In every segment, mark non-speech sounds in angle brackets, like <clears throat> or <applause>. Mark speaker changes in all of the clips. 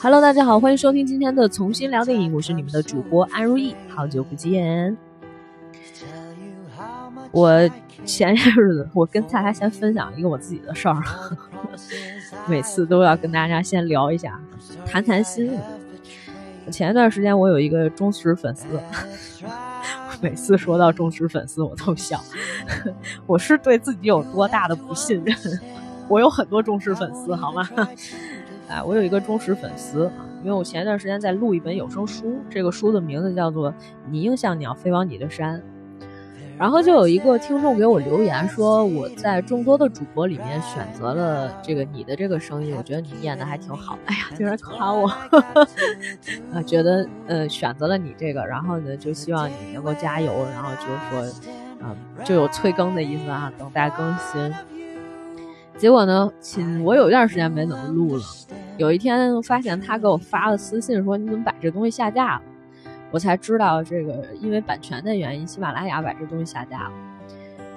Speaker 1: Hello，大家好，欢迎收听今天的重新聊电影，我是你们的主播安如意，好久不见。我前些日子，我跟大家先分享一个我自己的事儿，<laughs> 每次都要跟大家先聊一下，谈谈心。前一段时间，我有一个忠实粉丝，<laughs> 每次说到忠实粉丝，我都笑。<laughs> 我是对自己有多大的不信任？我有很多忠实粉丝，好吗？哎，我有一个忠实粉丝啊，因为我前一段时间在录一本有声书，这个书的名字叫做《你应像鸟飞往你的山》。然后就有一个听众给我留言说，我在众多的主播里面选择了这个你的这个声音，我觉得你念的还挺好。哎呀，竟然夸我，<laughs> 啊，觉得呃选择了你这个，然后呢就希望你能够加油，然后就是说，嗯，就有催更的意思啊，等待更新。结果呢，亲，我有一段时间没怎么录了，有一天发现他给我发了私信说，你怎么把这东西下架了？我才知道这个，因为版权的原因，喜马拉雅把这东西下架了。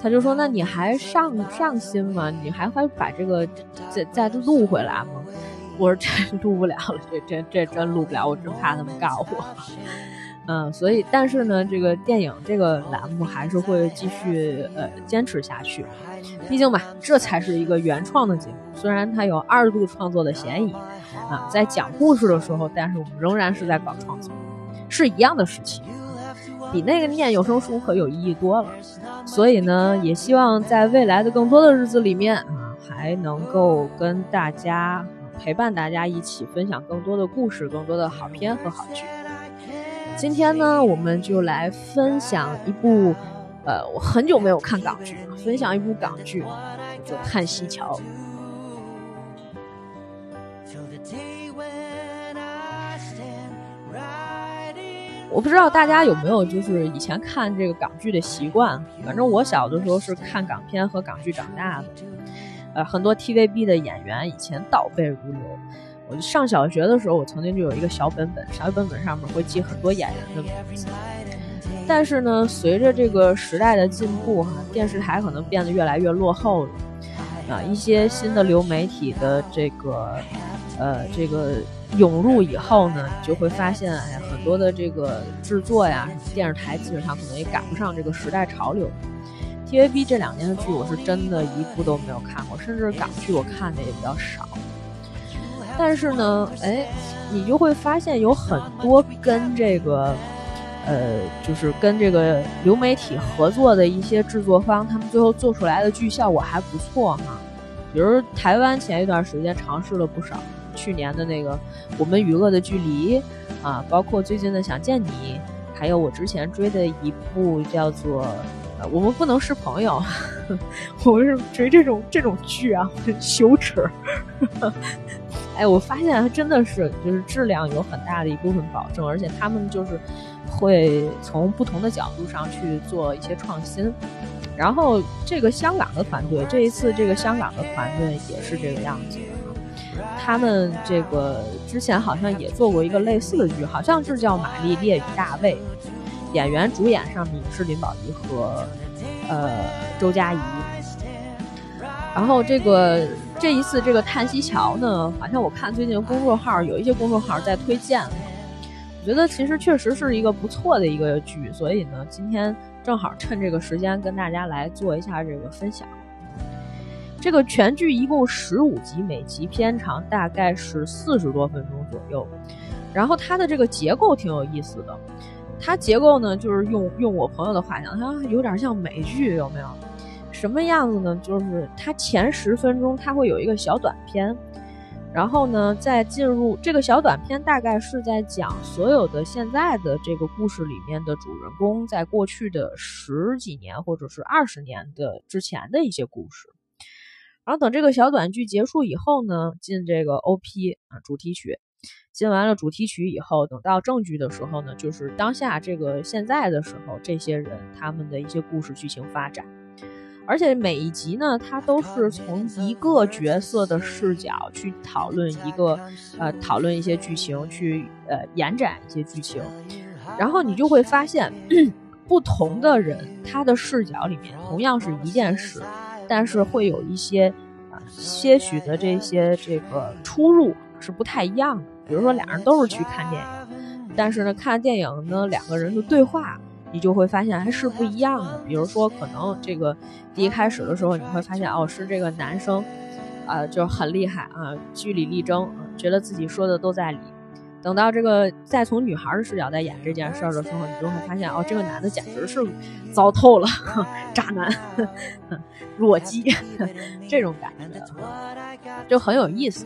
Speaker 1: 他就说：“那你还上上新吗？你还会把这个再再录回来吗？”我说：“这录不了了，这这这真录不了，我真怕他们告我。”嗯，所以但是呢，这个电影这个栏目还是会继续呃坚持下去，毕竟吧，这才是一个原创的节目，虽然它有二度创作的嫌疑啊，在讲故事的时候，但是我们仍然是在搞创作。是一样的事情，比那个念有声书可有意义多了。所以呢，也希望在未来的更多的日子里面啊，还能够跟大家陪伴大家一起分享更多的故事、更多的好片和好剧。今天呢，我们就来分享一部，呃，我很久没有看港剧，分享一部港剧，叫《叹息桥》。我不知道大家有没有就是以前看这个港剧的习惯，反正我小的时候是看港片和港剧长大的。呃，很多 TVB 的演员以前倒背如流。我上小学的时候，我曾经就有一个小本本，小本本上面会记很多演员的名字。但是呢，随着这个时代的进步，哈，电视台可能变得越来越落后了。啊，一些新的流媒体的这个，呃，这个。涌入以后呢，你就会发现，哎，很多的这个制作呀，什么电视台基本上可能也赶不上这个时代潮流。TVB 这两年的剧，我是真的一部都没有看过，甚至港剧我看的也比较少。但是呢，哎，你就会发现有很多跟这个，呃，就是跟这个流媒体合作的一些制作方，他们最后做出来的剧效果还不错哈。比如台湾前一段时间尝试了不少。去年的那个《我们与恶的距离》啊，包括最近的《想见你》，还有我之前追的一部叫做《呃我们不能是朋友》，<laughs> 我是追这种这种剧啊，很羞耻。哎，我发现它真的是就是质量有很大的一部分保证，而且他们就是会从不同的角度上去做一些创新。然后这个香港的团队，这一次这个香港的团队也是这个样子的。他们这个之前好像也做过一个类似的剧，好像是叫《玛丽烈与大卫》，演员主演上面是林保怡和呃周佳怡。然后这个这一次这个《叹息桥》呢，好像我看最近公众号有一些公众号在推荐，我觉得其实确实是一个不错的一个剧，所以呢，今天正好趁这个时间跟大家来做一下这个分享。这个全剧一共十五集，每集片长大概是四十多分钟左右。然后它的这个结构挺有意思的，它结构呢就是用用我朋友的话讲，它有点像美剧，有没有？什么样子呢？就是它前十分钟它会有一个小短片，然后呢再进入这个小短片，大概是在讲所有的现在的这个故事里面的主人公在过去的十几年或者是二十年的之前的一些故事。然后等这个小短剧结束以后呢，进这个 O P 啊主题曲，进完了主题曲以后，等到正剧的时候呢，就是当下这个现在的时候，这些人他们的一些故事剧情发展，而且每一集呢，它都是从一个角色的视角去讨论一个呃讨论一些剧情，去呃延展一些剧情，然后你就会发现，不同的人他的视角里面同样是一件事。但是会有一些啊些许的这些这个出入，是不太一样的。比如说，俩人都是去看电影，但是呢，看电影呢，两个人的对话，你就会发现还是不一样的。比如说，可能这个第一开始的时候，你会发现哦，是这个男生，啊，就很厉害啊，据理力争，觉得自己说的都在理。等到这个再从女孩的视角再演这件事儿的时候，你就会发现哦，这个男的简直是糟透了，<laughs> 渣男，<laughs> 弱鸡，<laughs> 这种感觉就很有意思。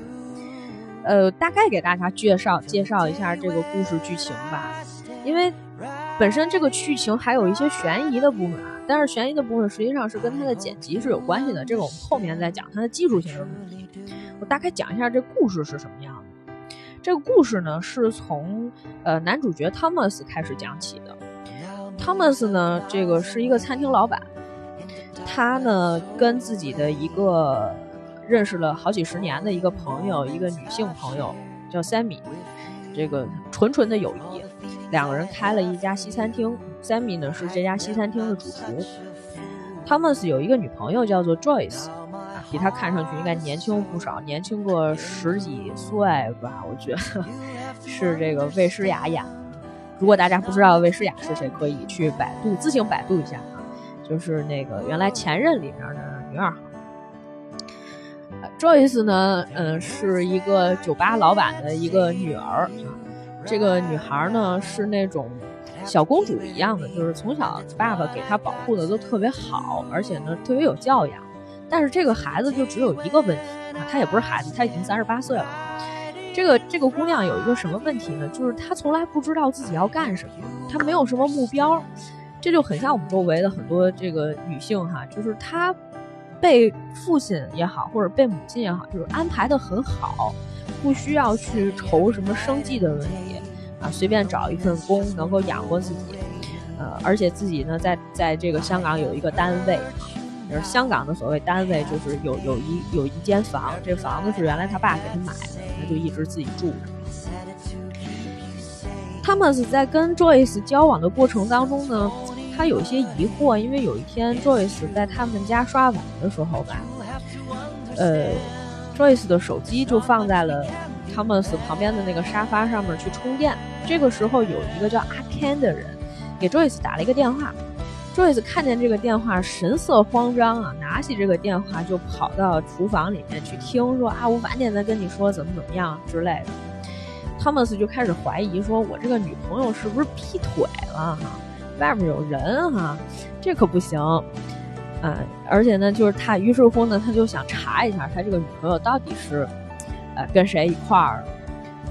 Speaker 1: 呃，大概给大家介绍介绍一下这个故事剧情吧，因为本身这个剧情还有一些悬疑的部分啊，但是悬疑的部分实际上是跟它的剪辑是有关系的，这个我们后面再讲它的技术性的问题。我大概讲一下这故事是什么样的。这个故事呢，是从呃男主角 Thomas 开始讲起的。Thomas 呢，这个是一个餐厅老板，他呢跟自己的一个认识了好几十年的一个朋友，一个女性朋友叫 Sammy，这个纯纯的友谊，两个人开了一家西餐厅。Sammy 呢是这家西餐厅的主厨，Thomas 有一个女朋友叫做 Joyce。比他看上去应该年轻不少，年轻个十几岁吧，我觉得是这个魏诗雅演的。如果大家不知道魏诗雅是谁，可以去百度自行百度一下啊，就是那个原来前任里面的女二号。Joyce 呢，嗯，是一个酒吧老板的一个女儿，这个女孩呢是那种小公主一样的，就是从小爸爸给她保护的都特别好，而且呢特别有教养。但是这个孩子就只有一个问题啊，她也不是孩子，她已经三十八岁了。这个这个姑娘有一个什么问题呢？就是她从来不知道自己要干什么，她没有什么目标。这就很像我们周围的很多这个女性哈，就是她被父亲也好，或者被母亲也好，就是安排的很好，不需要去愁什么生计的问题啊，随便找一份工能够养活自己，呃，而且自己呢在在这个香港有一个单位。就是香港的所谓单位，就是有有一有一间房，这房子是原来他爸给他买的，他就一直自己住着。汤姆斯在跟 Joyce 交往的过程当中呢，他有些疑惑，因为有一天 Joyce 在他们家刷碗的时候吧，呃，Joyce 的手机就放在了 Thomas 旁边的那个沙发上面去充电。这个时候有一个叫阿 Ken 的人给 Joyce 打了一个电话。Joyce 看见这个电话，神色慌张啊，拿起这个电话就跑到厨房里面去听，说啊，我晚点再跟你说怎么怎么样之类的。Thomas 就开始怀疑，说我这个女朋友是不是劈腿了哈？外面有人哈，这可不行啊！而且呢，就是他，于是乎呢，他就想查一下他这个女朋友到底是呃跟谁一块儿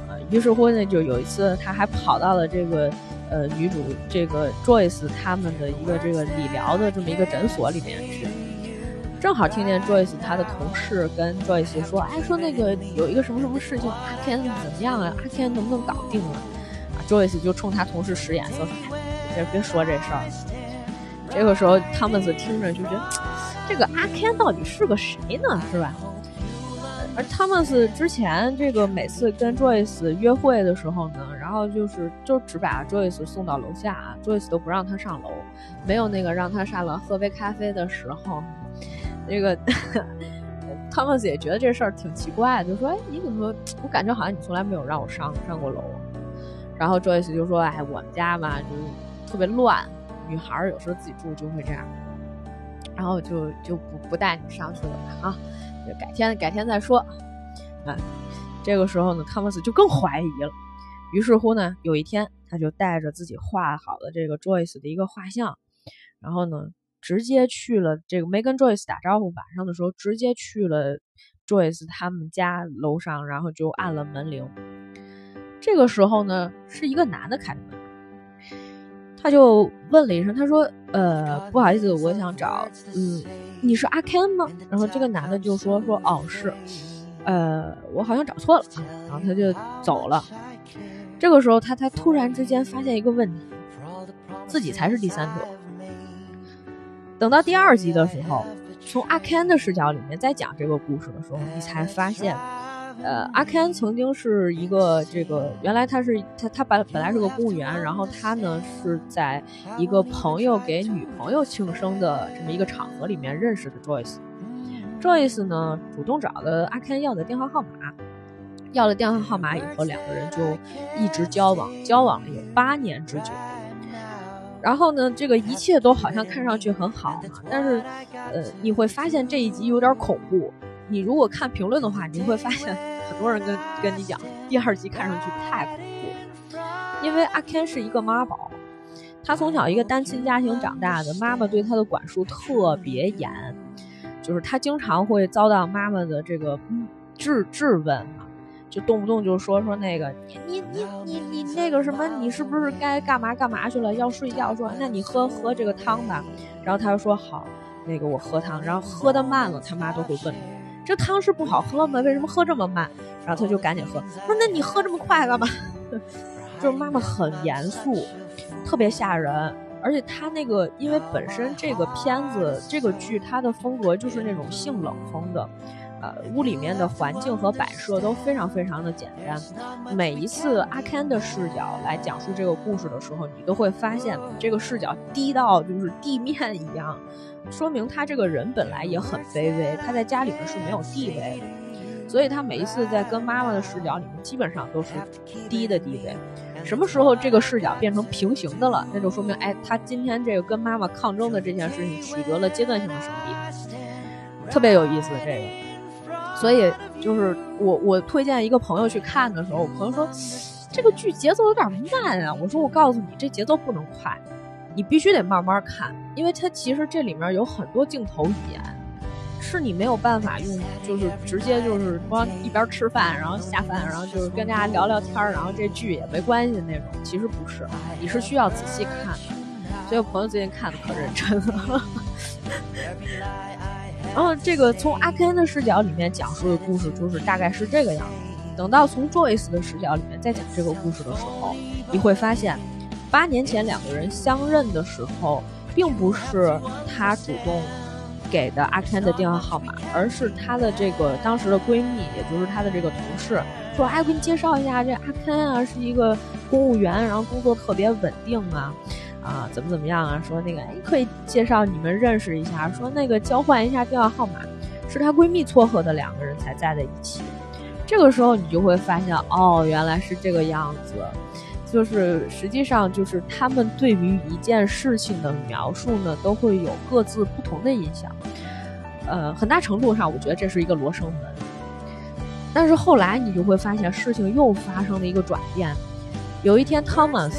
Speaker 1: 啊。于是乎呢，就有一次他还跑到了这个。呃，女主这个 Joyce 他们的一个这个理疗的这么一个诊所里面去，正好听见 Joyce 他的同事跟 Joyce 说，哎，说那个有一个什么什么事情，阿天怎么样啊？阿天能不能搞定啊？啊，Joyce 就冲他同事使眼色说，别别说这事儿。这个时候汤姆斯听着就觉得，<tsk> 这个阿 Ken 到底是个谁呢？是吧？而汤姆斯之前这个每次跟 Joyce 约会的时候呢，然后就是就只把 Joyce 送到楼下，Joyce 都不让他上楼，没有那个让他上楼喝杯咖啡的时候。那个汤姆斯也觉得这事儿挺奇怪，就说：“哎，你怎么？我感觉好像你从来没有让我上上过楼。”然后 Joyce 就说：“哎，我们家嘛，就特别乱，女孩儿有时候自己住就会这样，然后就就不不带你上去了啊。”就改天，改天再说。啊，这个时候呢，汤姆斯就更怀疑了。于是乎呢，有一天，他就带着自己画好的这个 Joyce 的一个画像，然后呢，直接去了这个没跟 Joyce 打招呼，晚上的时候直接去了 Joyce 他们家楼上，然后就按了门铃。这个时候呢，是一个男的开门，他就问了一声，他说：“呃，不好意思，我想找，嗯。”你是阿 Ken 吗？然后这个男的就说说哦是，呃我好像找错了，然后他就走了。这个时候他才突然之间发现一个问题，自己才是第三者。等到第二集的时候，从阿 Ken 的视角里面再讲这个故事的时候，你才发现。呃，阿 Ken 曾经是一个这个，原来他是他他本本来是个公务员，然后他呢是在一个朋友给女朋友庆生的这么一个场合里面认识的 Joyce。Joyce 呢主动找了阿 Ken 要的电话号码，要了电话号码以后，两个人就一直交往，交往了有八年之久。然后呢，这个一切都好像看上去很好嘛，但是，呃，你会发现这一集有点恐怖。你如果看评论的话，你会发现很多人跟跟你讲，第二集看上去太恐怖。因为阿 Ken 是一个妈宝，他从小一个单亲家庭长大的，妈妈对他的管束特别严，就是他经常会遭到妈妈的这个质质问。就动不动就说说那个你你你你你那个什么，你是不是该干嘛干嘛去了？要睡觉，说那你喝喝这个汤吧。然后他就说好，那个我喝汤。然后喝的慢了，他妈都会问，这汤是不好喝吗？为什么喝这么慢？然后他就赶紧喝。说那你喝这么快干嘛？<laughs> 就是妈妈很严肃，特别吓人。而且他那个，因为本身这个片子这个剧，它的风格就是那种性冷风的。呃，屋里面的环境和摆设都非常非常的简单。每一次阿 Ken 的视角来讲述这个故事的时候，你都会发现这个视角低到就是地面一样，说明他这个人本来也很卑微，他在家里面是没有地位的。所以他每一次在跟妈妈的视角里面，基本上都是低的地位。什么时候这个视角变成平行的了，那就说明哎，他今天这个跟妈妈抗争的这件事情取得了阶段性的胜利，特别有意思这个。所以就是我我推荐一个朋友去看的时候，我朋友说这个剧节奏有点慢啊。我说我告诉你，这节奏不能快，你必须得慢慢看，因为它其实这里面有很多镜头语言，是你没有办法用，就是直接就是光一边吃饭，然后下饭，然后就是跟大家聊聊天，然后这剧也没关系那种。其实不是，你是需要仔细看的。所以我朋友最近看的可认真了。<laughs> 然后这个从阿 Ken 的视角里面讲述的故事，就是大概是这个样子。等到从 Joyce 的视角里面再讲这个故事的时候，你会发现，八年前两个人相认的时候，并不是她主动给的阿 Ken 的电话号码，而是她的这个当时的闺蜜，也就是她的这个同事，说：“哎，我给你介绍一下，这阿 Ken 啊，是一个公务员，然后工作特别稳定啊。”啊，怎么怎么样啊？说那个，哎，可以介绍你们认识一下。说那个交换一下电话号码，是她闺蜜撮合的两个人才在在一起。这个时候你就会发现，哦，原来是这个样子。就是实际上就是他们对于一件事情的描述呢，都会有各自不同的印象。呃，很大程度上，我觉得这是一个罗生门。但是后来你就会发现，事情又发生了一个转变。有一天，Thomas。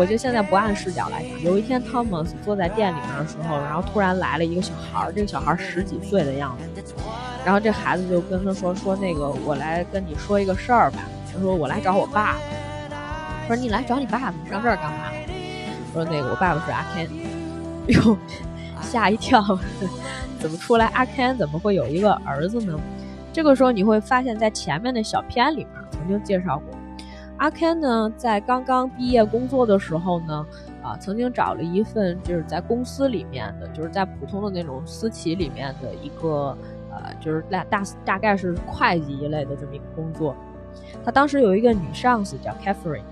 Speaker 1: 我就现在不按视角来讲。有一天，Thomas 坐在店里面的时候，然后突然来了一个小孩儿，这个小孩儿十几岁的样子。然后这孩子就跟他说：“说那个，我来跟你说一个事儿吧。”他说：“我来找我爸。”说：“你来找你爸爸，你上这儿干嘛？”我说：“那个，我爸爸是阿 Ken。”哟，吓一跳，<laughs> 怎么出来阿 Ken 怎么会有一个儿子呢？这个时候你会发现在前面的小片里面曾经介绍过。阿 Ken 呢，在刚刚毕业工作的时候呢，啊，曾经找了一份就是在公司里面的，就是在普通的那种私企里面的一个，呃，就是大大大概是会计一类的这么一个工作。他当时有一个女上司叫 Catherine，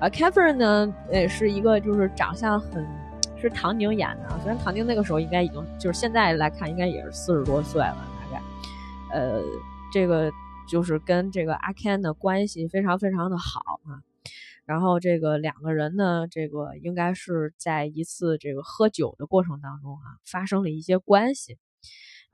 Speaker 1: 啊，Catherine 呢，也是一个就是长相很，是唐宁演的，虽然唐宁那个时候应该已经就是现在来看应该也是四十多岁了，大概，呃，这个。就是跟这个阿 Ken 的关系非常非常的好啊，然后这个两个人呢，这个应该是在一次这个喝酒的过程当中啊，发生了一些关系，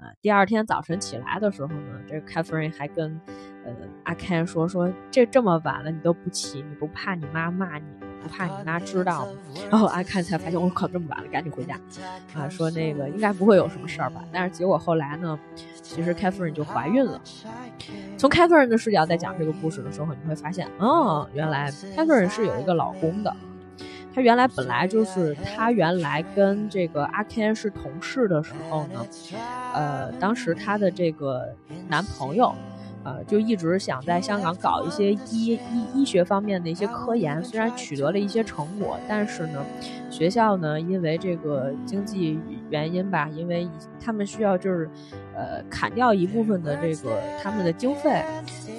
Speaker 1: 啊，第二天早晨起来的时候呢，这个 Catherine 还跟呃阿 Ken 说说，这这么晚了你都不起，你不怕你妈骂你？不怕你妈知道吗？<laughs> 然后阿看才发现，我靠，这么晚了，赶紧回家。啊，说那个应该不会有什么事儿吧？但是结果后来呢，其实凯夫人就怀孕了。从凯夫人的视角在讲这个故事的时候，你会发现，哦，原来凯夫人是有一个老公的。她原来本来就是她原来跟这个阿 Ken 是同事的时候呢，呃，当时她的这个男朋友。呃，就一直想在香港搞一些医医医学方面的一些科研，虽然取得了一些成果，但是呢，学校呢因为这个经济原因吧，因为他们需要就是，呃，砍掉一部分的这个他们的经费，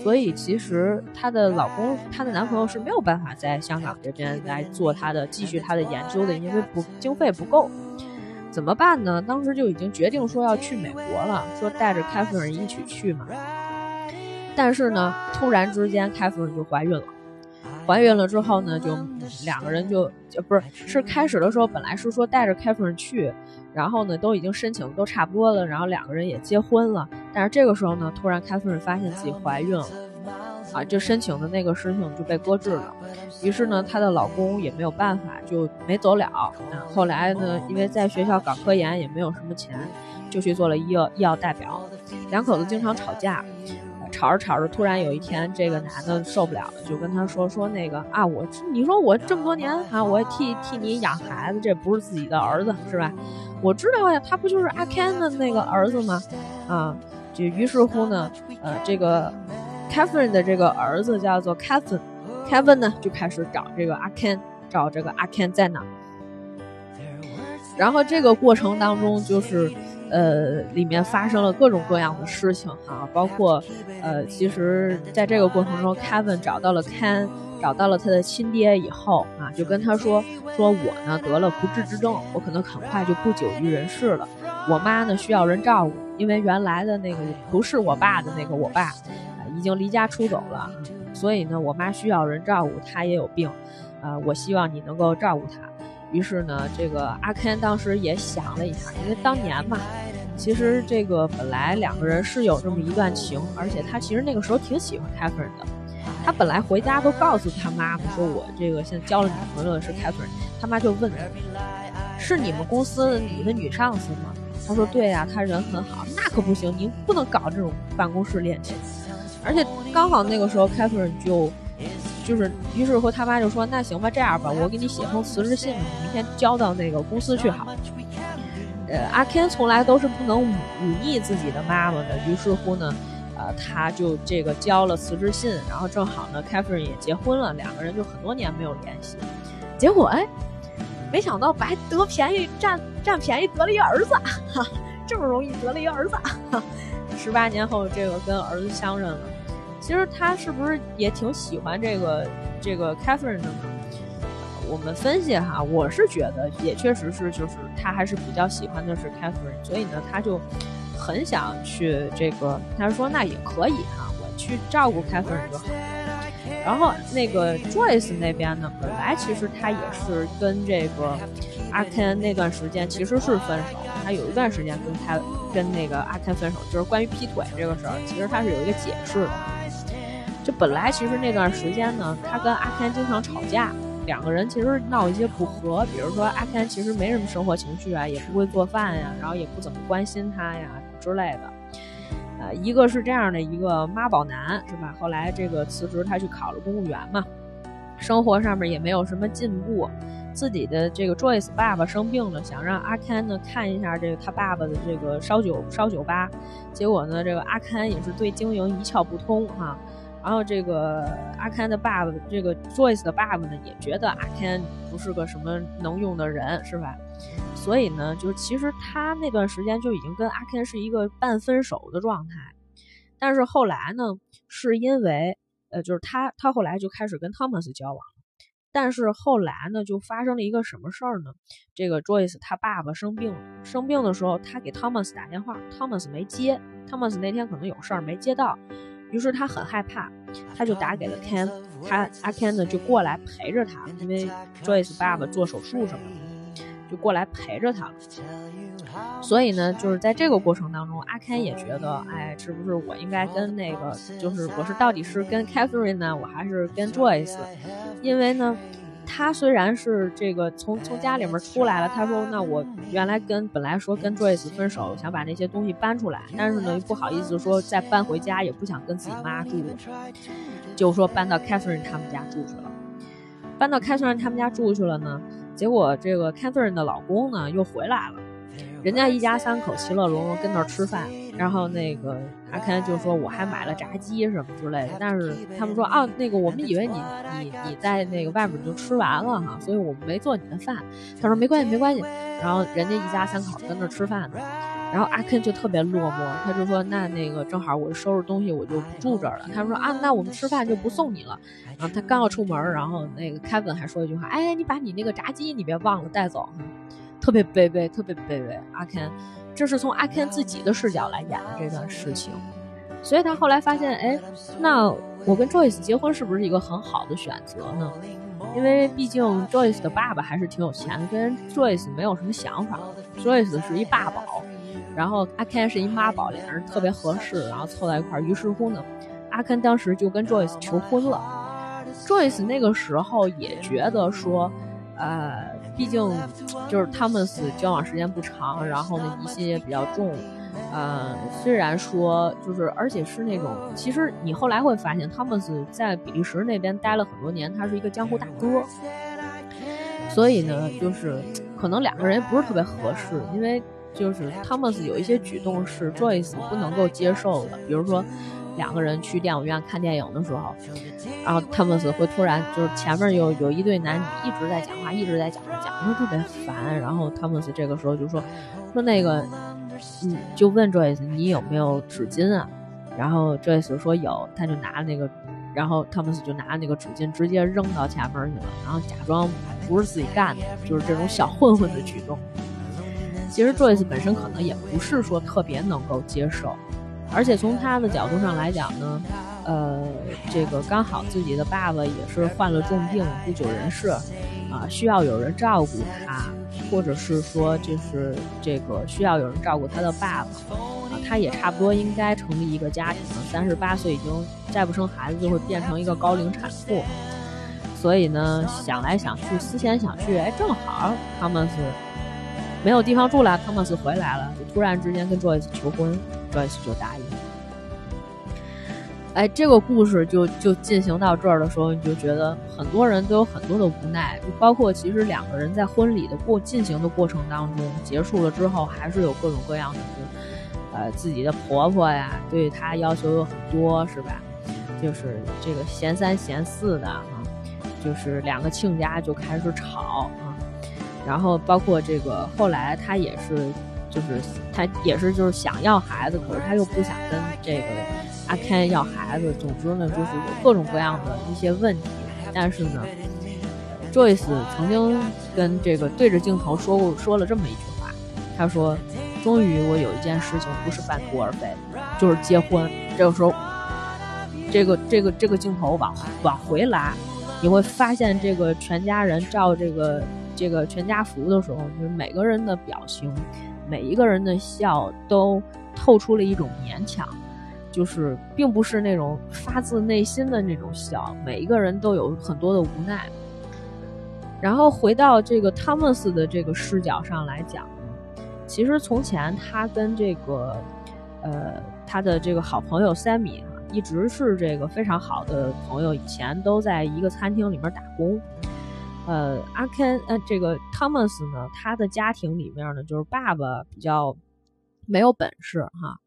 Speaker 1: 所以其实她的老公，她的男朋友是没有办法在香港这边来做他的继续他的研究的，因为不经费不够，怎么办呢？当时就已经决定说要去美国了，说带着凯夫人一起去嘛。但是呢，突然之间凯夫人就怀孕了。怀孕了之后呢，就两个人就不是是开始的时候本来是说带着凯夫人去，然后呢都已经申请都差不多了，然后两个人也结婚了。但是这个时候呢，突然凯夫人发现自己怀孕了，啊，就申请的那个事情就被搁置了。于是呢，她的老公也没有办法，就没走了。后来呢，因为在学校搞科研也没有什么钱，就去做了医药医药代表。两口子经常吵架。吵着吵着，突然有一天，这个男的受不了了，就跟他说：“说那个啊，我你说我这么多年啊，我替替你养孩子，这不是自己的儿子是吧？我知道呀，他不就是阿 Ken 的那个儿子吗？啊，就于是乎呢，呃，这个 Kevin 的这个儿子叫做 Kevin，Kevin 呢就开始找这个阿 Ken，找这个阿 Ken 在哪。然后这个过程当中就是。”呃，里面发生了各种各样的事情哈，包括，呃，其实在这个过程中，Kevin 找到了 Ken，找到了他的亲爹以后啊，就跟他说，说我呢得了不治之症，我可能很快就不久于人世了。我妈呢需要人照顾，因为原来的那个不是我爸的那个我爸，已经离家出走了，所以呢，我妈需要人照顾，她也有病，啊，我希望你能够照顾她。于是呢，这个阿 Ken 当时也想了一下，因为当年嘛，其实这个本来两个人是有这么一段情，而且他其实那个时候挺喜欢 Catherine 的。他本来回家都告诉他妈妈说：“我这个现在交了女朋友是 Catherine。”他妈就问：“是你们公司你的女上司吗？”他说：“对呀，他人很好。”那可不行，您不能搞这种办公室恋情。而且刚好那个时候 Catherine 就。就是，于是乎他妈就说：“那行吧，这样吧，我给你写封辞职信，你明天交到那个公司去好。”呃，阿 Ken 从来都是不能忤逆自己的妈妈的。于是乎呢，呃，他就这个交了辞职信，然后正好呢，Catherine 也结婚了，两个人就很多年没有联系。结果哎，没想到白得便宜占占便宜得了一儿子，哈，这么容易得了一儿子。十八年后，这个跟儿子相认了。其实他是不是也挺喜欢这个这个 Catherine 的呢？我们分析哈，我是觉得也确实是，就是他还是比较喜欢的是 Catherine，所以呢，他就很想去这个，他说那也可以哈，我去照顾 Catherine 就好了。然后那个 Joyce 那边呢，本来其实他也是跟这个阿 Ken 那段时间其实是分手，他有一段时间跟他跟那个阿 Ken 分手，就是关于劈腿这个事儿，其实他是有一个解释的。就本来其实那段时间呢，他跟阿 Ken 经常吵架，两个人其实闹一些不和，比如说阿 Ken 其实没什么生活情趣啊，也不会做饭呀，然后也不怎么关心他呀之类的。呃，一个是这样的一个妈宝男，是吧？后来这个辞职，他去考了公务员嘛，生活上面也没有什么进步。自己的这个 Joyce 爸爸生病了，想让阿 Ken 呢看一下这个他爸爸的这个烧酒烧酒吧，结果呢，这个阿 Ken 也是对经营一窍不通哈。然后这个阿 Ken 的爸爸，这个 Joyce 的爸爸呢，也觉得阿 Ken 不是个什么能用的人，是吧？所以呢，就是其实他那段时间就已经跟阿 Ken 是一个半分手的状态。但是后来呢，是因为呃，就是他他后来就开始跟 Thomas 交往。但是后来呢，就发生了一个什么事儿呢？这个 Joyce 他爸爸生病了，生病的时候他给 Thomas 打电话，Thomas 没接，Thomas 那天可能有事儿没接到。于是他很害怕，他就打给了 Ken，他阿 Ken 呢就过来陪着他，因为 Joyce 爸爸做手术什么的，就过来陪着他。所以呢，就是在这个过程当中，阿 Ken 也觉得，哎，是不是我应该跟那个，就是我是到底是跟 Catherine 呢，我还是跟 Joyce？因为呢。他虽然是这个从从家里面出来了，他说：“那我原来跟本来说跟 Joyce 分手，想把那些东西搬出来，但是呢又不好意思说再搬回家，也不想跟自己妈住，就说搬到 Catherine 他们家住去了。搬到 Catherine 他们家住去了呢，结果这个 Catherine 的老公呢又回来了。”人家一家三口其乐融融跟那儿吃饭，然后那个阿 Ken 就说我还买了炸鸡什么之类的，但是他们说啊，那个我们以为你你你在那个外面就吃完了哈，所以我们没做你的饭。他说没关系没关系，然后人家一家三口跟那吃饭呢，然后阿 Ken 就特别落寞，他就说那那个正好我收拾东西我就不住这儿了。他说啊，那我们吃饭就不送你了。然后他刚要出门，然后那个 Kevin 还说一句话，哎，你把你那个炸鸡你别忘了带走。特别卑微，特别卑微。阿 Ken，这是从阿 Ken 自己的视角来演的这段事情。所以他后来发现，哎，那我跟 Joyce 结婚是不是一个很好的选择呢？因为毕竟 Joyce 的爸爸还是挺有钱的，跟 Joyce 没有什么想法。Joyce 是一爸宝，然后阿 Ken 是一妈宝，俩人特别合适，然后凑在一块儿。于是乎呢，阿 Ken 当时就跟 Joyce 求婚了。Joyce 那个时候也觉得说，呃，毕竟就是他们是交往时间不长，然后呢疑心也比较重。呃，虽然说就是，而且是那种，其实你后来会发现，汤姆斯在比利时那边待了很多年，他是一个江湖大哥，所以呢，就是可能两个人不是特别合适，因为就是汤姆斯有一些举动是 Joyce 不能够接受的，比如说两个人去电影院看电影的时候，然后汤姆斯会突然就是前面有有一对男女一直在讲话，一直在讲，讲的特别烦，然后汤姆斯这个时候就说说那个。嗯，就问 Joyce 你有没有纸巾啊？然后 Joyce 说有，他就拿那个，然后汤姆斯就拿那个纸巾直接扔到前面去了，然后假装不是自己干的，就是这种小混混的举动。其实 Joyce 本身可能也不是说特别能够接受，而且从他的角度上来讲呢，呃，这个刚好自己的爸爸也是患了重病，不久人世，啊，需要有人照顾他。或者是说，就是这个需要有人照顾他的爸爸啊，他也差不多应该成立一个家庭了。三十八岁已经再不生孩子，就会变成一个高龄产妇。所以呢，想来想去，思前想去，哎，正好他们是没有地方住了，他们是回来了，就突然之间跟 Joyce 求婚，Joyce 就答应。哎，这个故事就就进行到这儿的时候，你就觉得很多人都有很多的无奈，就包括其实两个人在婚礼的过进行的过程当中，结束了之后，还是有各种各样的，呃，自己的婆婆呀，对她要求有很多，是吧？就是这个嫌三嫌四的啊，就是两个亲家就开始吵啊，然后包括这个后来他也是，就是他也是就是想要孩子，可是他又不想跟这个。阿 Ken 要孩子，总之呢，就是有各种各样的一些问题。但是呢，Joyce 曾经跟这个对着镜头说过说了这么一句话，他说：“终于我有一件事情不是半途而废，就是结婚。”这个时候，这个这个这个镜头往往回拉，你会发现这个全家人照这个这个全家福的时候，就是每个人的表情，每一个人的笑都透出了一种勉强。就是并不是那种发自内心的那种笑，每一个人都有很多的无奈。然后回到这个汤姆斯的这个视角上来讲呢，其实从前他跟这个呃他的这个好朋友 Sammy 哈，一直是这个非常好的朋友，以前都在一个餐厅里面打工。呃，阿 Ken 呃这个 Thomas 呢，他的家庭里面呢，就是爸爸比较没有本事哈。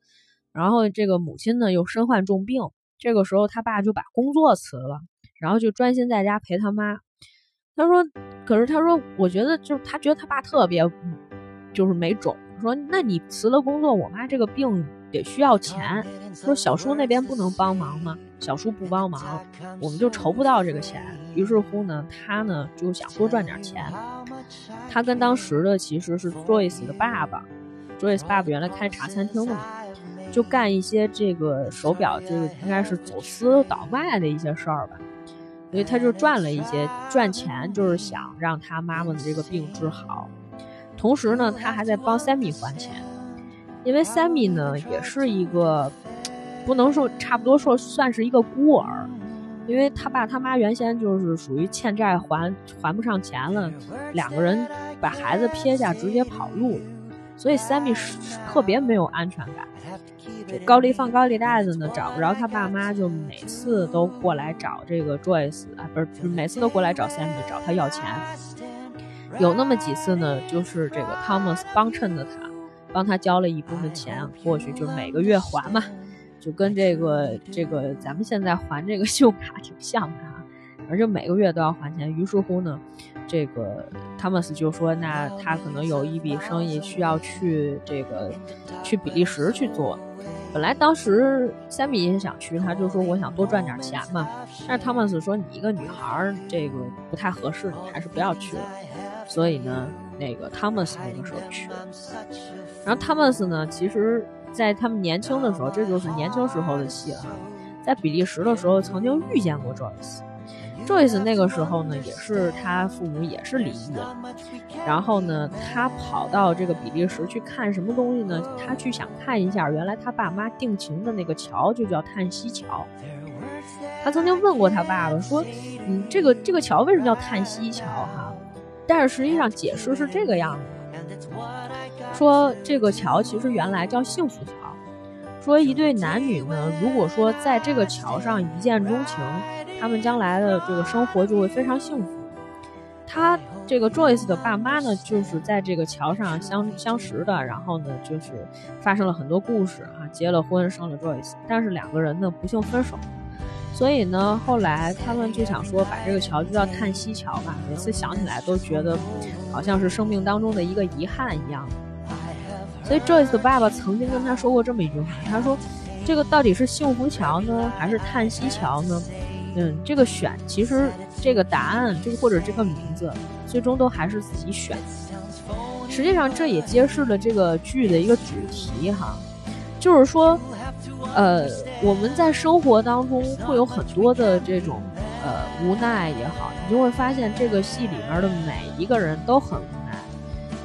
Speaker 1: 然后这个母亲呢又身患重病，这个时候他爸就把工作辞了，然后就专心在家陪他妈。他说：“可是他说，我觉得就是他觉得他爸特别，就是没种。说那你辞了工作，我妈这个病得需要钱。说小叔那边不能帮忙吗？小叔不帮忙，我们就筹不到这个钱。于是乎呢，他呢就想多赚点钱。他跟当时的其实是 Joyce 的爸爸，Joyce 爸爸原来开茶餐厅的嘛。”就干一些这个手表，这个应该是走私倒卖的一些事儿吧，所以他就赚了一些赚钱，就是想让他妈妈的这个病治好。同时呢，他还在帮 Sammy 还钱，因为 Sammy 呢也是一个不能说差不多说算是一个孤儿，因为他爸他妈原先就是属于欠债还还不上钱了，两个人把孩子撇下直接跑路了，所以 Sammy 特别没有安全感。高利放高利贷的呢，找不着他爸妈，就每次都过来找这个 Joyce 啊，不是，每次都过来找 Sammy 找他要钱。有那么几次呢，就是这个 Thomas 帮衬着他，帮他交了一部分钱过去，就每个月还嘛，就跟这个这个咱们现在还这个信用卡挺像的，而且每个月都要还钱。于是乎呢，这个 Thomas 就说，那他可能有一笔生意需要去这个去比利时去做。本来当时三米也想去，他就说我想多赚点钱嘛。但是汤姆斯说你一个女孩儿这个不太合适，你还是不要去了。所以呢，那个汤姆斯那个时候去了。然后汤姆斯呢，其实在他们年轻的时候，这就是年轻时候的戏了。在比利时的时候，曾经遇见过 Joyce。Joyce 那个时候呢，也是他父母也是离异了。然后呢，他跑到这个比利时去看什么东西呢？他去想看一下，原来他爸妈定情的那个桥就叫叹息桥。他曾经问过他爸爸说：“嗯，这个这个桥为什么叫叹息桥？哈，但是实际上解释是这个样子，说这个桥其实原来叫幸福桥。说一对男女呢，如果说在这个桥上一见钟情，他们将来的这个生活就会非常幸福。他这个 Joyce 的爸妈呢，就是在这个桥上相相识的，然后呢，就是发生了很多故事啊，结了婚，生了 Joyce，但是两个人呢，不幸分手。”所以呢，后来他们就想说，把这个桥就叫叹息桥吧。每次想起来都觉得，好像是生命当中的一个遗憾一样。所以 Joyce 的爸爸曾经跟他说过这么一句话，他说：“这个到底是幸福桥呢，还是叹息桥呢？”嗯，这个选其实这个答案，这个或者这个名字，最终都还是自己选。实际上，这也揭示了这个剧的一个主题哈，就是说。呃，我们在生活当中会有很多的这种呃无奈也好，你就会发现这个戏里面的每一个人都很，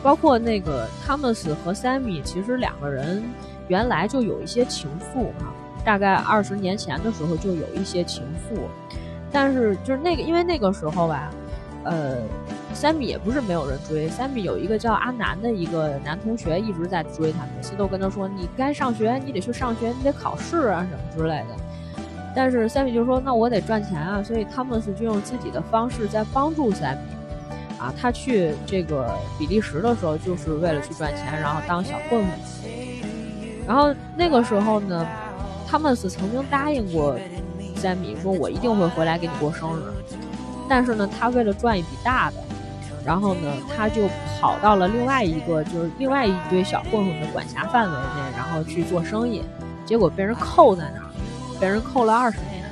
Speaker 1: 包括那个汤姆斯和 Sammy，其实两个人原来就有一些情愫哈，大概二十年前的时候就有一些情愫，但是就是那个因为那个时候吧，呃。三米也不是没有人追，三米有一个叫阿南的一个男同学一直在追他，每次都跟他说：“你该上学，你得去上学，你得考试啊什么之类的。”但是塞米就说：“那我得赚钱啊！”所以汤姆斯就用自己的方式在帮助塞米。啊，他去这个比利时的时候就是为了去赚钱，然后当小混混。然后那个时候呢，汤姆斯曾经答应过三米说：“我一定会回来给你过生日。”但是呢，他为了赚一笔大的。然后呢，他就跑到了另外一个，就是另外一堆小混混的管辖范围内，然后去做生意，结果被人扣在那儿，被人扣了二十年。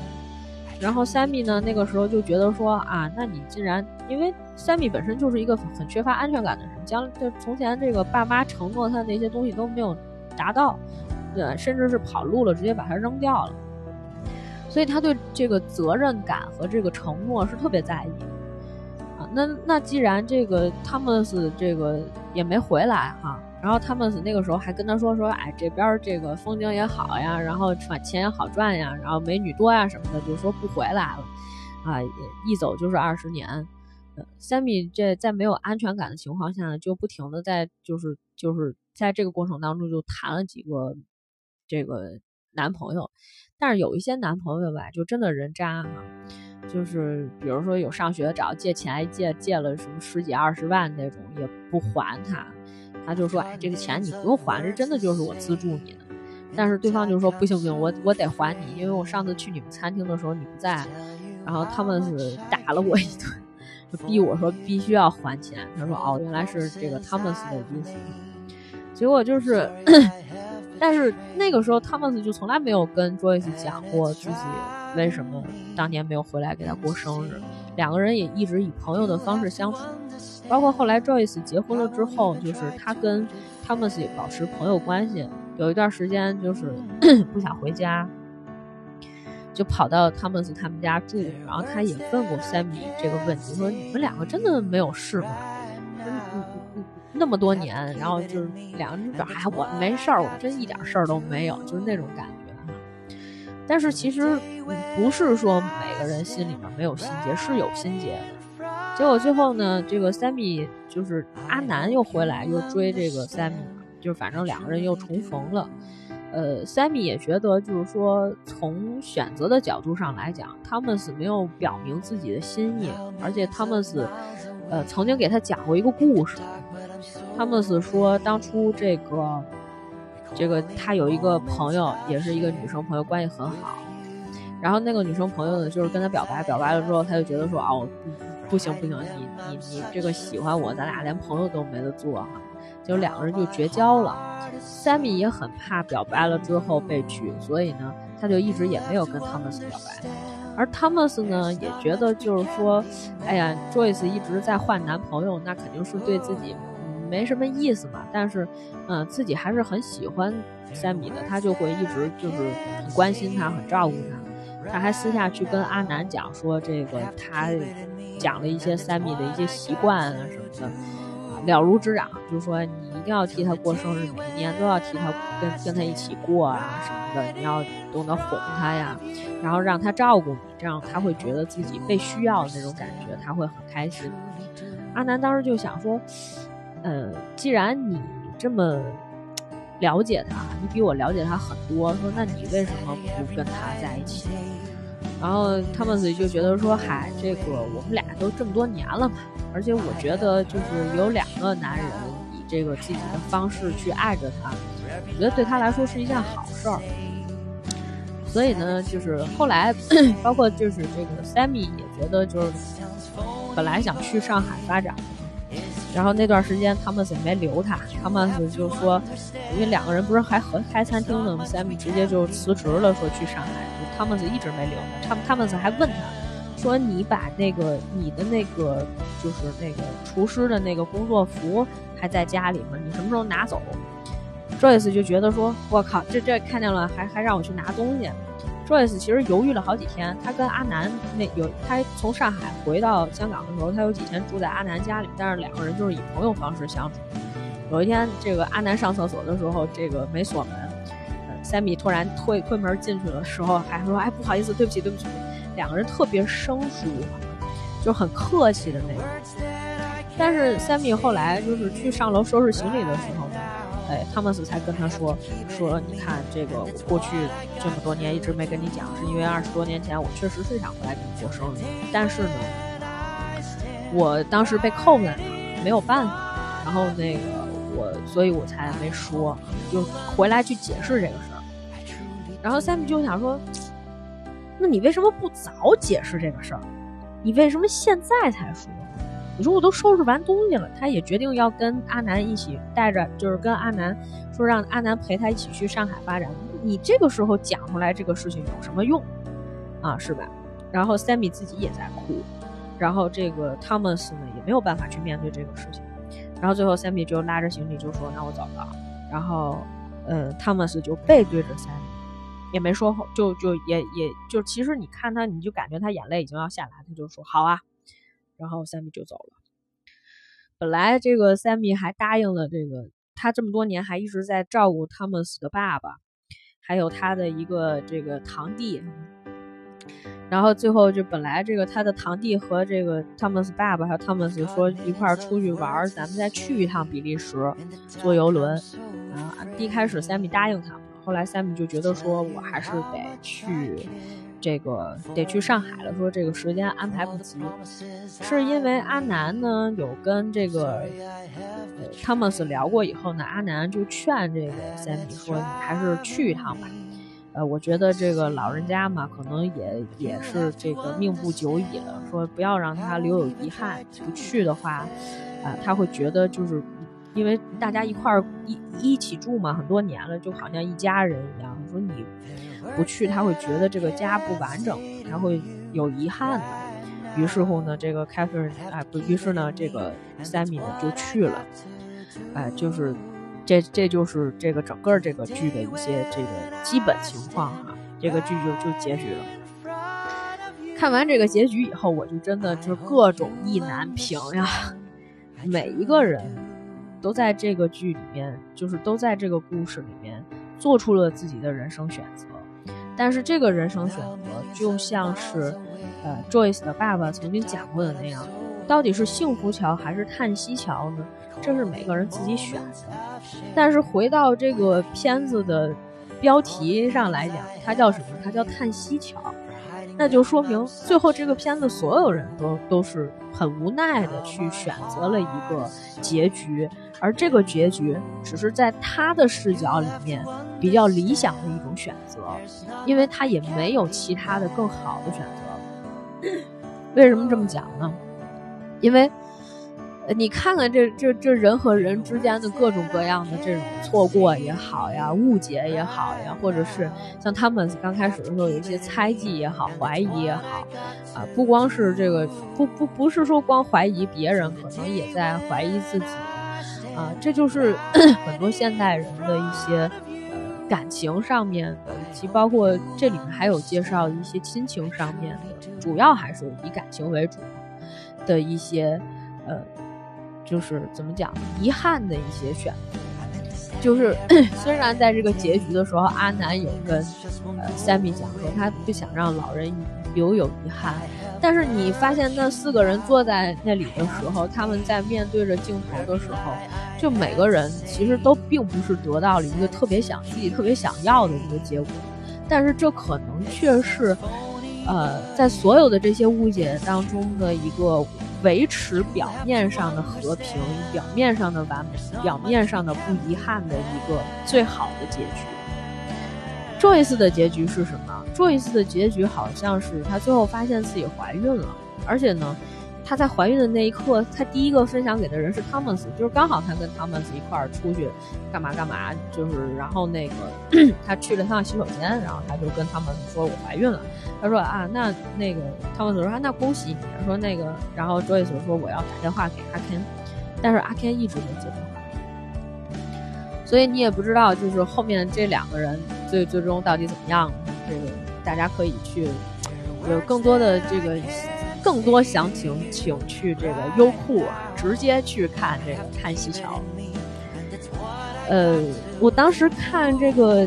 Speaker 1: 然后 Sammy 呢，那个时候就觉得说啊，那你既然因为 Sammy 本身就是一个很缺乏安全感的人，将就从前这个爸妈承诺他那些东西都没有达到，对，甚至是跑路了，直接把他扔掉了，所以他对这个责任感和这个承诺是特别在意啊。那那既然这个汤姆斯这个也没回来哈，然后汤姆斯那个时候还跟他说说，哎，这边这个风景也好呀，然后赚钱也好赚呀，然后美女多呀什么的，就说不回来了，啊，一走就是二十年。三米这在没有安全感的情况下呢，就不停的在就是就是在这个过程当中就谈了几个这个男朋友，但是有一些男朋友吧，就真的人渣哈。就是比如说有上学找借钱，借借了什么十几二十万那种也不还他，他就说哎这个钱你不用还，这真的就是我资助你的。但是对方就说不行不行，我我得还你，因为我上次去你们餐厅的时候你不在，然后他们是打了我一顿，就逼我说必须要还钱。他说哦原来是这个汤姆斯的意思，结果就是，<coughs> 但是那个时候汤姆斯就从来没有跟 Joyce 讲过自己。为什么当年没有回来给他过生日？两个人也一直以朋友的方式相处，包括后来 Joyce 结婚了之后，就是他跟 Thomas 也保持朋友关系。有一段时间就是 <coughs> 不想回家，就跑到 Thomas 他们家住。然后他也问过 Sammy 这个问题，说你们两个真的没有事吗？嗯嗯嗯，那么多年，然后就是两个人说，哎，我没事儿，我真一点事儿都没有，就是那种感觉。但是其实不是说每个人心里面没有心结，是有心结的。结果最后呢，这个 Sammy 就是阿南又回来又追这个 Sammy，就是反正两个人又重逢了。呃，Sammy 也觉得就是说从选择的角度上来讲，Thomas 没有表明自己的心意，而且 Thomas 呃曾经给他讲过一个故事。Thomas 说当初这个。这个他有一个朋友，也是一个女生朋友，关系很好。然后那个女生朋友呢，就是跟他表白，表白了之后，他就觉得说，哦，不不行不行，你你你这个喜欢我，咱俩连朋友都没得做哈，就两个人就绝交了。Sammy 也很怕表白了之后被拒，所以呢，他就一直也没有跟 Thomas 表白。而 Thomas 呢，也觉得就是说，哎呀，Joyce 一直在换男朋友，那肯定是对自己。没什么意思嘛。但是，嗯，自己还是很喜欢 Sammy 的，他就会一直就是很关心他，很照顾他。他还私下去跟阿南讲说，这个他讲了一些 Sammy 的一些习惯啊什么的，了如指掌，就说你一定要替他过生日，每年都要替他跟跟他一起过啊什么的，你要懂得哄他呀，然后让他照顾你，这样他会觉得自己被需要的那种感觉，他会很开心。阿南当时就想说，呃，既然你这么了解他，你比我了解他很多，说那你为什么不跟他在一起？然后他们自己就觉得说，嗨，这个我们俩都这么多年了嘛，而且我觉得就是有两个男人以这个自己的方式去爱着他，我觉得对他来说是一件好事儿。所以呢，就是后来 <coughs> 包括就是这个 Sammy 也觉得就是。本来想去上海发展，然后那段时间汤姆斯也没留他。汤姆斯就说，因为两个人不是还合开餐厅呢吗？Sammy 直接就辞职了，说去上海。汤姆斯一直没留他。汤汤姆斯还问他，说你把那个你的那个就是那个厨师的那个工作服还在家里吗？你什么时候拿走？Joyce 就觉得说，我靠，这这看见了，还还让我去拿东西。Joyce 其实犹豫了好几天，他跟阿南那有他从上海回到香港的时候，他有几天住在阿南家里，但是两个人就是以朋友方式相处。有一天，这个阿南上厕所的时候，这个没锁门，Sammy 突然推推门进去的时候，还说：“哎，不好意思，对不起，对不起。”两个人特别生疏，就很客气的那种。但是 Sammy 后来就是去上楼收拾行李的时候。哎，汤姆斯才跟他说说，你看这个，我过去这么多年一直没跟你讲，是因为二十多年前我确实是想回来给你过生日，但是呢，我当时被扣在那，没有办法，然后那个我，所以我才没说，就回来去解释这个事儿。然后 Sammy 就想说，那你为什么不早解释这个事儿？你为什么现在才说？你说我都收拾完东西了，他也决定要跟阿南一起带着，就是跟阿南说让阿南陪他一起去上海发展。你这个时候讲出来这个事情有什么用啊？是吧？然后 Sammy 自己也在哭，然后这个 Thomas 呢也没有办法去面对这个事情。然后最后 Sammy 就拉着行李就说：“那我走了。”然后，呃，Thomas 就背对着 Sammy，也没说，就就也也就其实你看他，你就感觉他眼泪已经要下来，他就说：“好啊。”然后 Sammy 就走了。本来这个 Sammy 还答应了这个，他这么多年还一直在照顾 Thomas 的爸爸，还有他的一个这个堂弟。然后最后就本来这个他的堂弟和这个 Thomas 爸爸还有 Thomas 说一块儿出去玩，咱们再去一趟比利时坐游轮。啊，一开始 Sammy 答应他，后来 Sammy 就觉得说我还是得去。这个得去上海了，说这个时间安排不及，是因为阿南呢有跟这个呃 Thomas 聊过以后呢，阿南就劝这个 Sammy 说你还是去一趟吧，呃，我觉得这个老人家嘛，可能也也是这个命不久矣了，说不要让他留有遗憾，不去的话，啊，他会觉得就是因为大家一块儿一一起住嘛，很多年了，就好像一家人一样，说你。不去，他会觉得这个家不完整，他会有遗憾的。于是乎呢，这个 Catherine 哎不，于是呢，这个 Sammy 呢就去了。哎，就是这这就是这个整个这个剧的一些这个基本情况哈。这个剧就就结局了。看完这个结局以后，我就真的就各种意难平呀。每一个人都在这个剧里面，就是都在这个故事里面做出了自己的人生选择。但是这个人生选择就像是，呃，Joyce 的爸爸曾经讲过的那样，到底是幸福桥还是叹息桥呢？这是每个人自己选的。但是回到这个片子的标题上来讲，它叫什么？它叫叹息桥。那就说明最后这个片子所有人都都是很无奈的去选择了一个结局，而这个结局只是在他的视角里面比较理想的一种选择，因为他也没有其他的更好的选择。<coughs> 为什么这么讲呢？因为。你看看这这这人和人之间的各种各样的这种错过也好呀，误解也好呀，或者是像他们刚开始的时候有一些猜忌也好，怀疑也好，啊，不光是这个，不不不是说光怀疑别人，可能也在怀疑自己，啊，这就是 <coughs> 很多现代人的一些呃感情上面的，以及包括这里面还有介绍一些亲情上面的，主要还是以感情为主的一些呃，就是怎么讲遗憾的一些选择。就是 <coughs> 虽然在这个结局的时候，阿南有跟呃 Sammy 讲说他不想让老人留有遗憾。但是你发现那四个人坐在那里的时候，他们在面对着镜头的时候，就每个人其实都并不是得到了一个特别想自己特别想要的一个结果，但是这可能却是，呃，在所有的这些误解当中的一个维持表面上的和平、表面上的完美、表面上的不遗憾的一个最好的结局。Joyce 的结局是什么？Joyce 的结局好像是她最后发现自己怀孕了，而且呢，她在怀孕的那一刻，她第一个分享给的人是 Thomas，就是刚好她跟 Thomas 一块儿出去干嘛干嘛，就是然后那个 <clears throat> 她去了趟洗手间，然后她就跟 Thomas 说：“我怀孕了。”她说：“啊，那那个 Thomas 说：‘那恭喜你。’说那个，然后 Joyce 说：‘我要打电话给阿 Ken，但是阿 Ken 一直没接电话。’所以你也不知道，就是后面这两个人最最终到底怎么样？这个大家可以去有更多的这个更多详情，请去这个优酷直接去看这个《看西桥》。呃，我当时看这个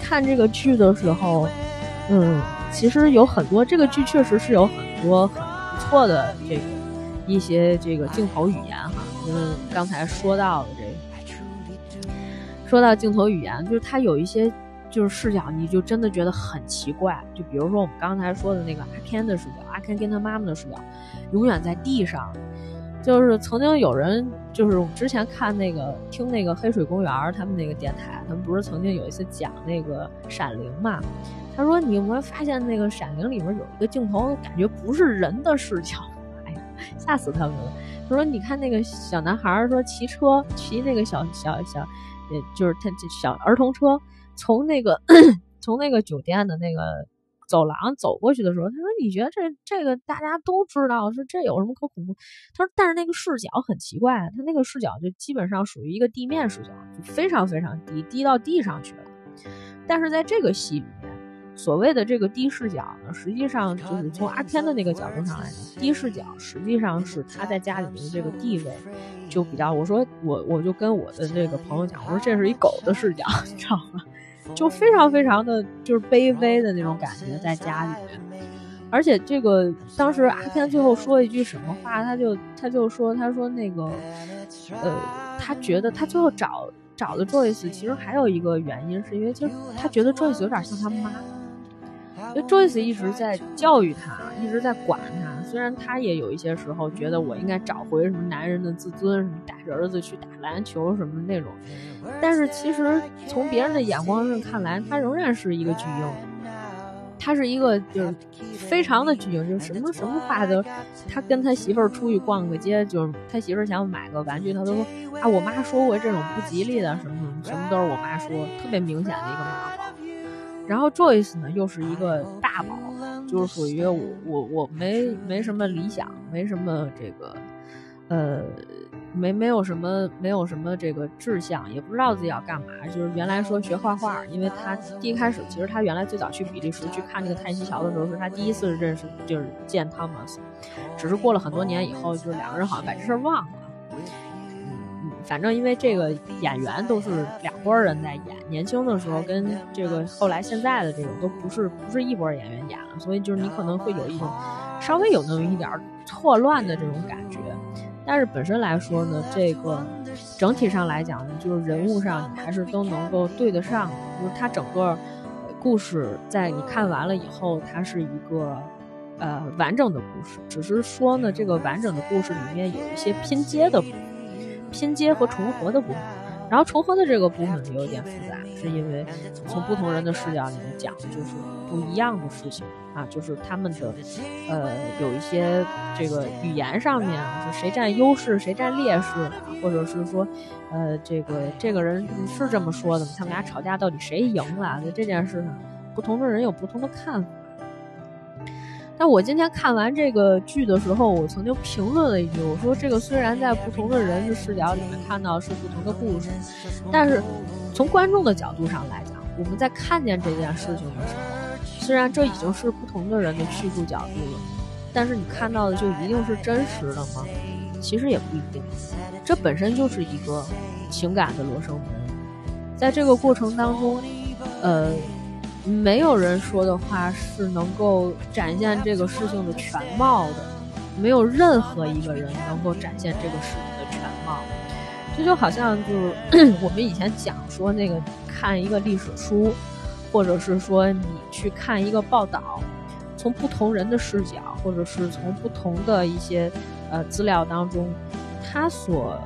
Speaker 1: 看这个剧的时候，嗯，其实有很多这个剧确实是有很多很不错的这个一些这个镜头语言哈，嗯，刚才说到的这个。说到镜头语言，就是它有一些就是视角，你就真的觉得很奇怪。就比如说我们刚才说的那个阿 Ken 的视角，阿 Ken 跟他妈妈的视角，永远在地上。就是曾经有人，就是我们之前看那个听那个黑水公园他们那个电台，他们不是曾经有一次讲那个《闪灵》嘛？他说你有没有发现那个《闪灵》里面有一个镜头，感觉不是人的视角？哎呀，吓死他们了！他说你看那个小男孩说骑车骑那个小小小。就是他这小儿童车从那个从那个酒店的那个走廊走过去的时候，他说：“你觉得这这个大家都知道是这有什么可恐怖？”他说：“但是那个视角很奇怪，他那个视角就基本上属于一个地面视角，就非常非常低，低到地上去了。但是在这个戏里面。”所谓的这个低视角呢，实际上就是从阿天的那个角度上来讲，低视角实际上是他在家里面的这个地位就比较。我说我我就跟我的这个朋友讲，我说这是一狗的视角，你知道吗？就非常非常的就是卑微的那种感觉在家里面。而且这个当时阿天最后说一句什么话，他就他就说他说那个呃，他觉得他最后找找的 Joyce 其实还有一个原因，是因为就他觉得 Joyce 有点像他妈。因为 Joyce 一直在教育他，一直在管他。虽然他也有一些时候觉得我应该找回什么男人的自尊，什么带着儿子去打篮球什么那种，但是其实从别人的眼光上看来，他仍然是一个巨婴。他是一个就是非常的巨婴，就是什么什么话都，他跟他媳妇儿出去逛个街，就是他媳妇儿想买个玩具，他都说啊，我妈说过这种不吉利的什么什么，什么都是我妈说，特别明显的一个妈宝。然后 Joyce 呢，又是一个大宝，就是属于我我我没没什么理想，没什么这个，呃，没没有什么没有什么这个志向，也不知道自己要干嘛。就是原来说学画画，因为他第一开始其实他原来最早去比利时去看那个泰西桥的时候，是他第一次认识就是见 Thomas，只是过了很多年以后，就是两个人好像把这事儿忘了。反正因为这个演员都是两拨人在演，年轻的时候跟这个后来现在的这种都不是不是一拨演员演了，所以就是你可能会有一种稍微有那么一点错乱的这种感觉。但是本身来说呢，这个整体上来讲呢，就是人物上你还是都能够对得上，就是它整个故事在你看完了以后，它是一个呃完整的故事，只是说呢，这个完整的故事里面有一些拼接的部分。拼接和重合的部分，然后重合的这个部分有点复杂，是因为从不同人的视角里面讲的就是不一样的事情啊，就是他们的呃有一些这个语言上面就谁占优势谁占劣势，或者是说呃这个这个人是这么说的，他们俩吵架到底谁赢了？在这件事上，不同的人有不同的看法。但我今天看完这个剧的时候，我曾经评论了一句，我说这个虽然在不同的人的视角里面看到是不同的故事，但是从观众的角度上来讲，我们在看见这件事情的时候，虽然这已经是不同的人的叙述角度了，但是你看到的就一定是真实的吗？其实也不一定，这本身就是一个情感的罗生门，在这个过程当中，呃。没有人说的话是能够展现这个事情的全貌的，没有任何一个人能够展现这个事情的全貌。这就好像就是 <clears throat> 我们以前讲说那个看一个历史书，或者是说你去看一个报道，从不同人的视角，或者是从不同的一些呃资料当中，他所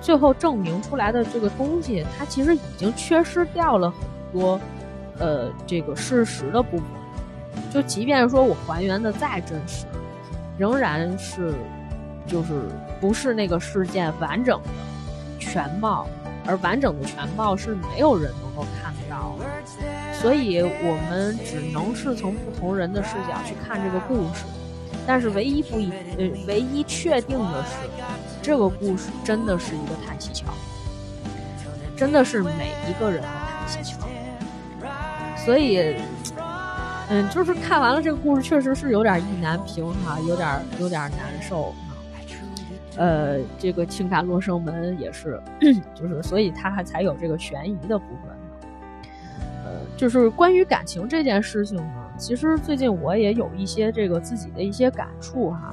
Speaker 1: 最后证明出来的这个东西，它其实已经缺失掉了很多。呃，这个事实的部分，就即便说我还原的再真实，仍然是就是不是那个事件完整的全貌，而完整的全貌是没有人能够看得到的，所以我们只能是从不同人的视角去看这个故事。但是唯一不一呃，唯一确定的是，这个故事真的是一个叹息桥，真的是每一个人的叹息桥。所以，嗯，就是看完了这个故事，确实是有点意难平哈，有点有点难受。呃，这个情感罗生门也是，<clears throat> 就是所以它还才有这个悬疑的部分。呃，就是关于感情这件事情呢，其实最近我也有一些这个自己的一些感触哈。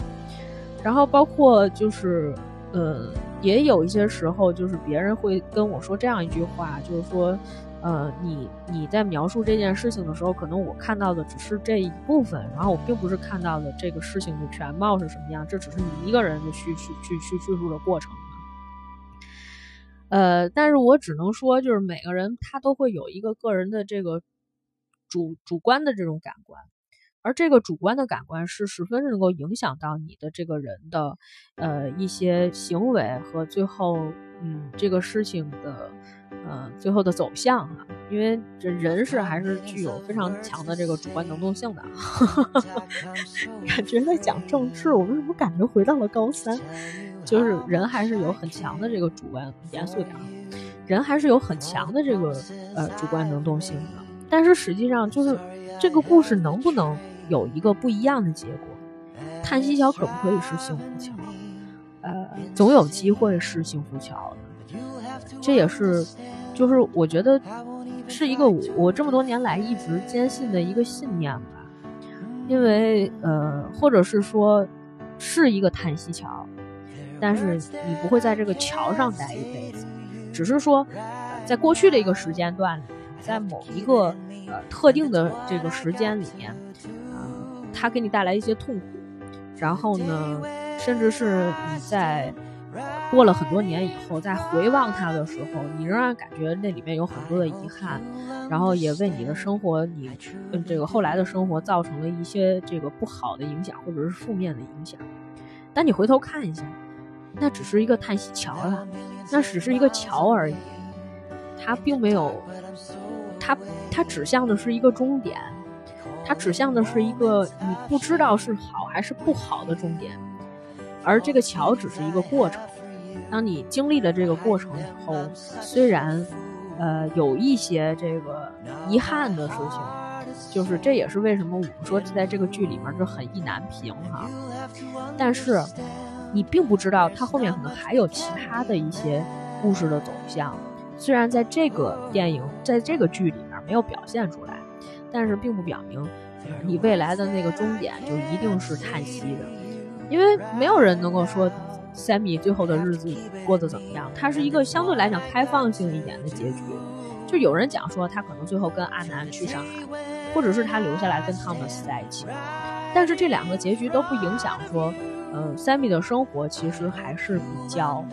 Speaker 1: 然后包括就是，呃，也有一些时候，就是别人会跟我说这样一句话，就是说。呃，你你在描述这件事情的时候，可能我看到的只是这一部分，然后我并不是看到的这个事情的全貌是什么样，这只是你一个人的叙叙去去叙述的过程。呃，但是我只能说，就是每个人他都会有一个个人的这个主主观的这种感官，而这个主观的感官是十分能够影响到你的这个人的呃一些行为和最后嗯这个事情的。呃，最后的走向哈，因为这人是还是具有非常强的这个主观能动性的。<laughs> 感觉在讲政治，我为什么感觉回到了高三？就是人还是有很强的这个主观，严肃点，人还是有很强的这个呃主观能动性的。但是实际上，就是这个故事能不能有一个不一样的结果？叹息桥可不可以是幸福桥？呃，总有机会是幸福桥的。这也是，就是我觉得是一个我这么多年来一直坚信的一个信念吧，因为呃，或者是说是一个叹息桥，但是你不会在这个桥上待一辈子，只是说在过去的一个时间段里，在某一个呃特定的这个时间里面，啊，它给你带来一些痛苦，然后呢，甚至是你在。过了很多年以后，再回望它的时候，你仍然感觉那里面有很多的遗憾，然后也为你的生活，你嗯这个后来的生活造成了一些这个不好的影响，或者是负面的影响。但你回头看一下，那只是一个叹息桥啊，那只是一个桥而已，它并没有，它它指向的是一个终点，它指向的是一个你不知道是好还是不好的终点。而这个桥只是一个过程，当你经历了这个过程以后，虽然，呃，有一些这个遗憾的事情，就是这也是为什么我们说在这个剧里面就很意难平哈。但是，你并不知道它后面可能还有其他的一些故事的走向，虽然在这个电影在这个剧里面没有表现出来，但是并不表明你未来的那个终点就一定是叹息的。因为没有人能够说，Sammy 最后的日子过得怎么样，它是一个相对来讲开放性一点的结局。就有人讲说他可能最后跟阿南去上海，或者是他留下来跟 Thomas 在一起。但是这两个结局都不影响说，呃，Sammy 的生活其实还是比较，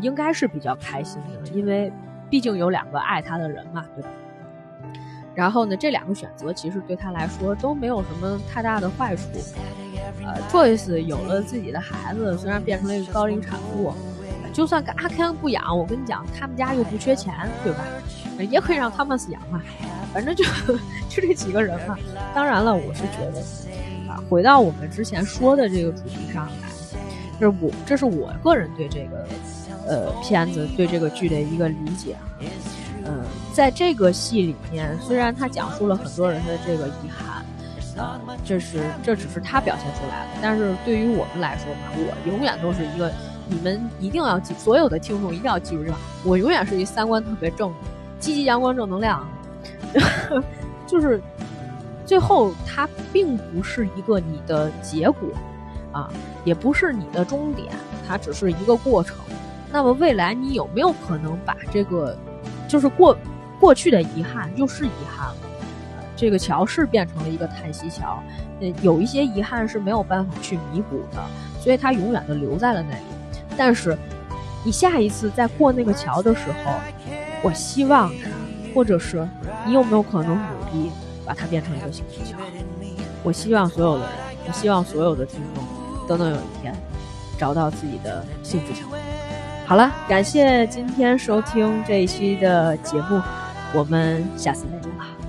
Speaker 1: 应该是比较开心的，因为毕竟有两个爱他的人嘛，对吧？然后呢，这两个选择其实对他来说都没有什么太大的坏处。呃，Joyce 有了自己的孩子，虽然变成了一个高龄产妇，就算阿 Ken 不养，我跟你讲，他们家又不缺钱，对吧？也可以让 Thomas 养嘛，反正就 <laughs> 就这几个人嘛。当然了，我是觉得啊，回到我们之前说的这个主题上来，就是我这是我个人对这个呃片子对这个剧的一个理解。嗯，在这个戏里面，虽然他讲述了很多人的这个遗憾，呃，这是这只是他表现出来的，但是对于我们来说嘛，我永远都是一个，你们一定要记，所有的听众一定要记住这，我永远是一三观特别正，积极阳光正能量，<laughs> 就是最后它并不是一个你的结果啊，也不是你的终点，它只是一个过程。那么未来你有没有可能把这个？就是过过去的遗憾就是遗憾了，这个桥是变成了一个叹息桥，呃，有一些遗憾是没有办法去弥补的，所以它永远的留在了那里。但是你下一次再过那个桥的时候，我希望它，或者是你有没有可能努力把它变成一个幸福桥？我希望所有的人，我希望所有的听众都能有一天找到自己的幸福桥。好了，感谢今天收听这一期的节目，我们下次再见吧。